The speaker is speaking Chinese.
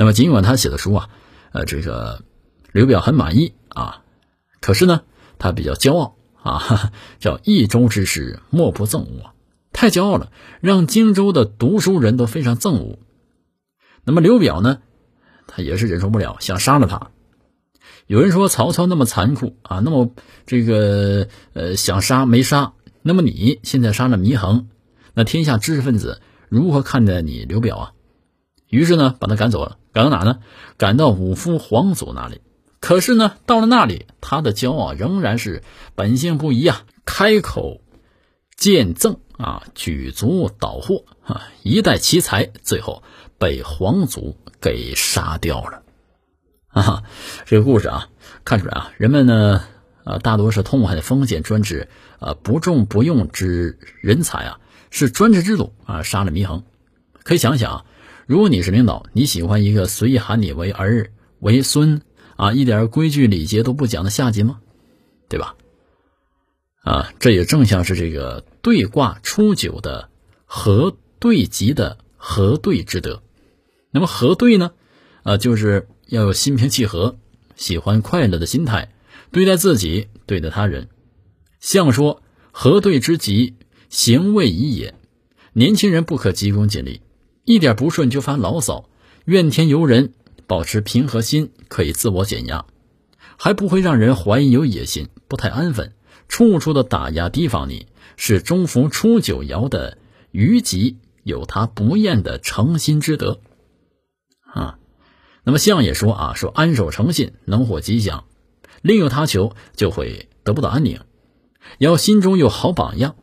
那么尽管他写的书啊，呃，这个刘表很满意啊，可是呢，他比较骄傲啊，叫益州之士莫不憎恶，太骄傲了，让荆州的读书人都非常憎恶。那么刘表呢，他也是忍受不了，想杀了他。有人说曹操那么残酷啊，那么这个呃想杀没杀，那么你现在杀了祢衡，那天下知识分子如何看待你刘表啊？于是呢，把他赶走了。赶到哪呢？赶到五夫皇祖那里。可是呢，到了那里，他的骄傲仍然是本性不移啊！开口见赠啊，举足捣祸啊，一代奇才，最后被皇祖给杀掉了。啊，这个故事啊，看出来啊，人们呢，啊，大多是痛恨封建专制啊，不重不用之人才啊，是专制制度啊，杀了祢衡。可以想想啊。如果你是领导，你喜欢一个随意喊你为儿为孙啊，一点规矩礼节都不讲的下级吗？对吧？啊，这也正像是这个对卦初九的和对吉的和对之德。那么和对呢？啊，就是要有心平气和，喜欢快乐的心态对待自己，对待他人。象说和对之吉，行未已也。年轻人不可急功近利。一点不顺就发牢骚，怨天尤人，保持平和心可以自我减压，还不会让人怀疑有野心，不太安分，处处的打压提防你，是中伏初九爻的虞吉有他不厌的诚心之德。啊。那么相也说啊，说安守诚信能获吉祥，另有他求就会得不到安宁，要心中有好榜样，